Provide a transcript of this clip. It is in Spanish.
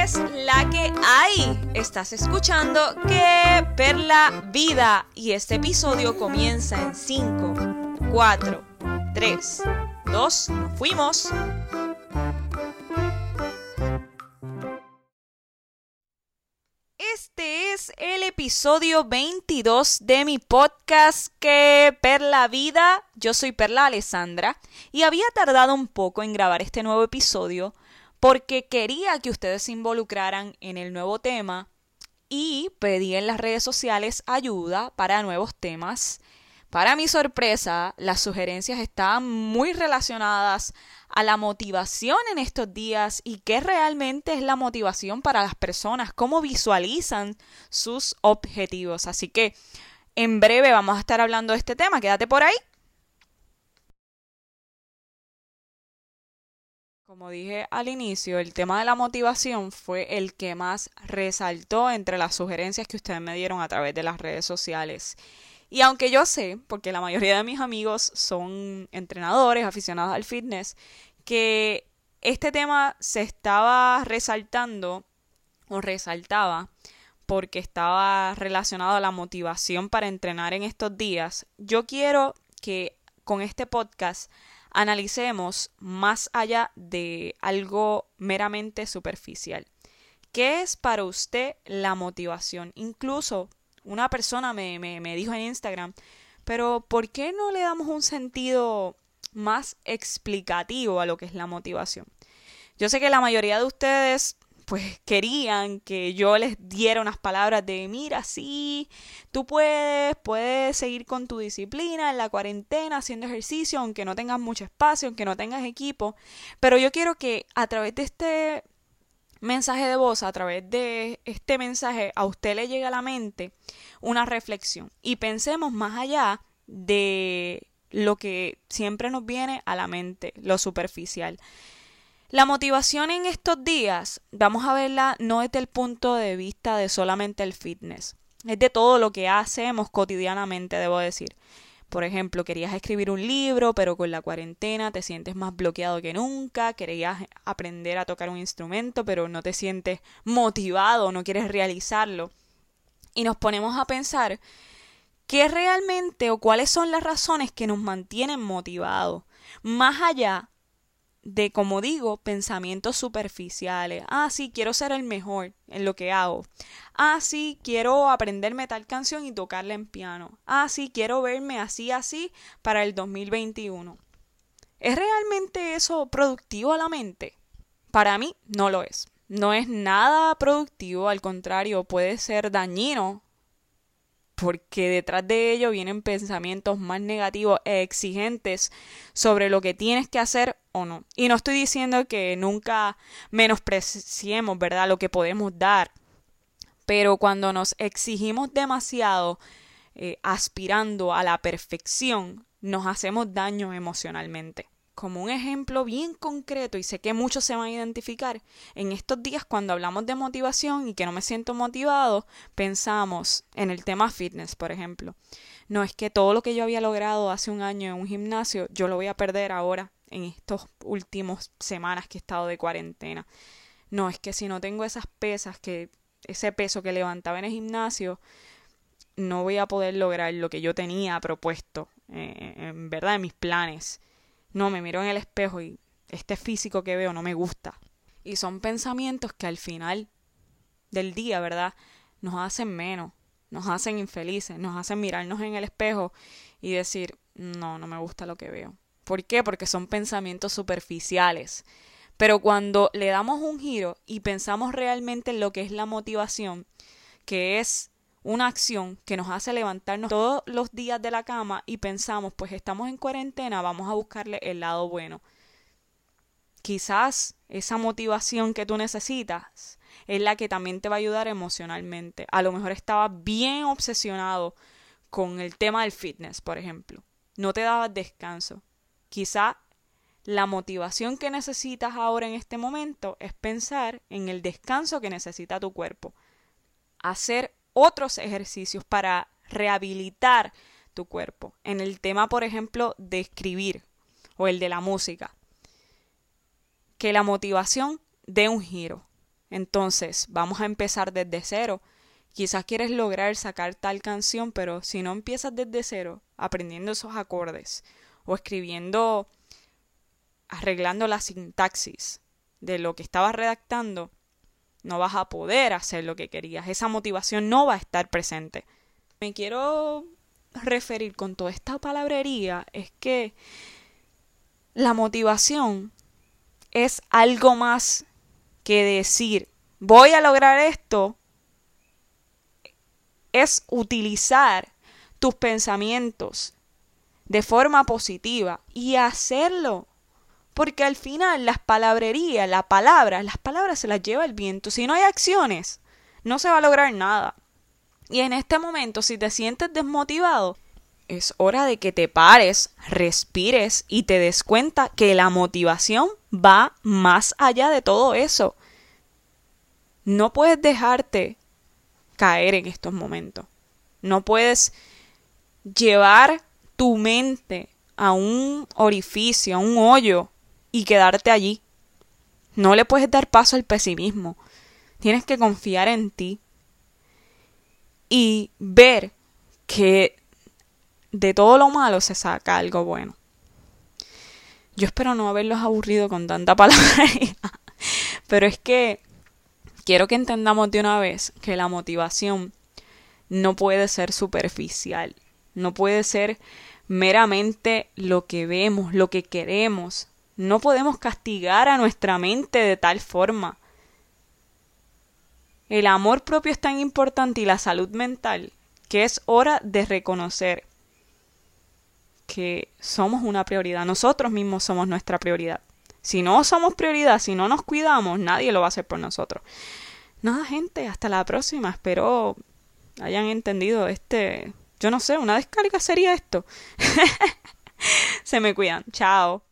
es la que hay? Estás escuchando Que Perla Vida y este episodio comienza en 5, 4, 3, 2, fuimos. Este es el episodio 22 de mi podcast Que Perla Vida. Yo soy Perla Alessandra y había tardado un poco en grabar este nuevo episodio porque quería que ustedes se involucraran en el nuevo tema y pedí en las redes sociales ayuda para nuevos temas. Para mi sorpresa, las sugerencias estaban muy relacionadas a la motivación en estos días y qué realmente es la motivación para las personas, cómo visualizan sus objetivos. Así que en breve vamos a estar hablando de este tema. Quédate por ahí. Como dije al inicio, el tema de la motivación fue el que más resaltó entre las sugerencias que ustedes me dieron a través de las redes sociales. Y aunque yo sé, porque la mayoría de mis amigos son entrenadores, aficionados al fitness, que este tema se estaba resaltando o resaltaba porque estaba relacionado a la motivación para entrenar en estos días, yo quiero que con este podcast analicemos más allá de algo meramente superficial. ¿Qué es para usted la motivación? Incluso una persona me, me, dijo en Instagram, pero ¿por qué no le damos un sentido más explicativo a lo que es la motivación? Yo sé que la mayoría de ustedes pues querían que yo les diera unas palabras de mira, sí, tú puedes, puedes seguir con tu disciplina en la cuarentena haciendo ejercicio, aunque no tengas mucho espacio, aunque no tengas equipo, pero yo quiero que a través de este mensaje de voz, a través de este mensaje, a usted le llegue a la mente una reflexión y pensemos más allá de lo que siempre nos viene a la mente, lo superficial. La motivación en estos días, vamos a verla no desde el punto de vista de solamente el fitness, es de todo lo que hacemos cotidianamente, debo decir. Por ejemplo, querías escribir un libro, pero con la cuarentena te sientes más bloqueado que nunca, querías aprender a tocar un instrumento, pero no te sientes motivado, no quieres realizarlo. Y nos ponemos a pensar qué realmente o cuáles son las razones que nos mantienen motivados, más allá de, como digo, pensamientos superficiales. Ah, sí, quiero ser el mejor en lo que hago. Ah, sí, quiero aprenderme tal canción y tocarla en piano. Ah, sí, quiero verme así, así para el 2021. ¿Es realmente eso productivo a la mente? Para mí no lo es. No es nada productivo, al contrario, puede ser dañino porque detrás de ello vienen pensamientos más negativos e exigentes sobre lo que tienes que hacer o no. Y no estoy diciendo que nunca menospreciemos, ¿verdad?, lo que podemos dar, pero cuando nos exigimos demasiado, eh, aspirando a la perfección, nos hacemos daño emocionalmente como un ejemplo bien concreto y sé que muchos se van a identificar, en estos días cuando hablamos de motivación y que no me siento motivado, pensamos en el tema fitness, por ejemplo. No es que todo lo que yo había logrado hace un año en un gimnasio, yo lo voy a perder ahora en estos últimos semanas que he estado de cuarentena. No, es que si no tengo esas pesas, que ese peso que levantaba en el gimnasio, no voy a poder lograr lo que yo tenía propuesto, eh, en verdad, en mis planes. No, me miro en el espejo y este físico que veo no me gusta. Y son pensamientos que al final del día, ¿verdad? Nos hacen menos, nos hacen infelices, nos hacen mirarnos en el espejo y decir, no, no me gusta lo que veo. ¿Por qué? Porque son pensamientos superficiales. Pero cuando le damos un giro y pensamos realmente en lo que es la motivación, que es una acción que nos hace levantarnos todos los días de la cama y pensamos, pues estamos en cuarentena, vamos a buscarle el lado bueno. Quizás esa motivación que tú necesitas es la que también te va a ayudar emocionalmente. A lo mejor estabas bien obsesionado con el tema del fitness, por ejemplo. No te dabas descanso. Quizá la motivación que necesitas ahora en este momento es pensar en el descanso que necesita tu cuerpo. Hacer otros ejercicios para rehabilitar tu cuerpo. En el tema, por ejemplo, de escribir o el de la música. Que la motivación dé un giro. Entonces, vamos a empezar desde cero. Quizás quieres lograr sacar tal canción, pero si no empiezas desde cero, aprendiendo esos acordes o escribiendo, arreglando la sintaxis de lo que estabas redactando, no vas a poder hacer lo que querías. Esa motivación no va a estar presente. Me quiero referir con toda esta palabrería es que la motivación es algo más que decir voy a lograr esto. Es utilizar tus pensamientos de forma positiva y hacerlo porque al final las palabrerías, la palabra, las palabras se las lleva el viento. Si no hay acciones, no se va a lograr nada. Y en este momento, si te sientes desmotivado, es hora de que te pares, respires y te des cuenta que la motivación va más allá de todo eso. No puedes dejarte caer en estos momentos. No puedes llevar tu mente a un orificio, a un hoyo y quedarte allí. No le puedes dar paso al pesimismo. Tienes que confiar en ti y ver que de todo lo malo se saca algo bueno. Yo espero no haberlos aburrido con tanta palabra, pero es que quiero que entendamos de una vez que la motivación no puede ser superficial, no puede ser meramente lo que vemos, lo que queremos, no podemos castigar a nuestra mente de tal forma. El amor propio es tan importante y la salud mental que es hora de reconocer que somos una prioridad. Nosotros mismos somos nuestra prioridad. Si no somos prioridad, si no nos cuidamos, nadie lo va a hacer por nosotros. Nada, gente, hasta la próxima. Espero hayan entendido este, yo no sé, una descarga sería esto. Se me cuidan. Chao.